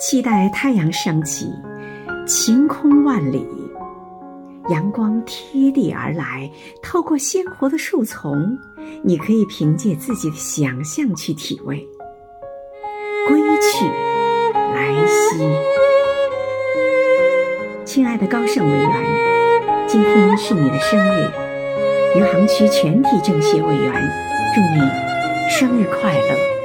期待太阳升起晴空万里阳光贴地而来透过鲜活的树丛你可以凭借自己的想象去体味归去来兮。亲爱的高盛委员今天是你的生日余杭区全体政协委员祝你生日快乐。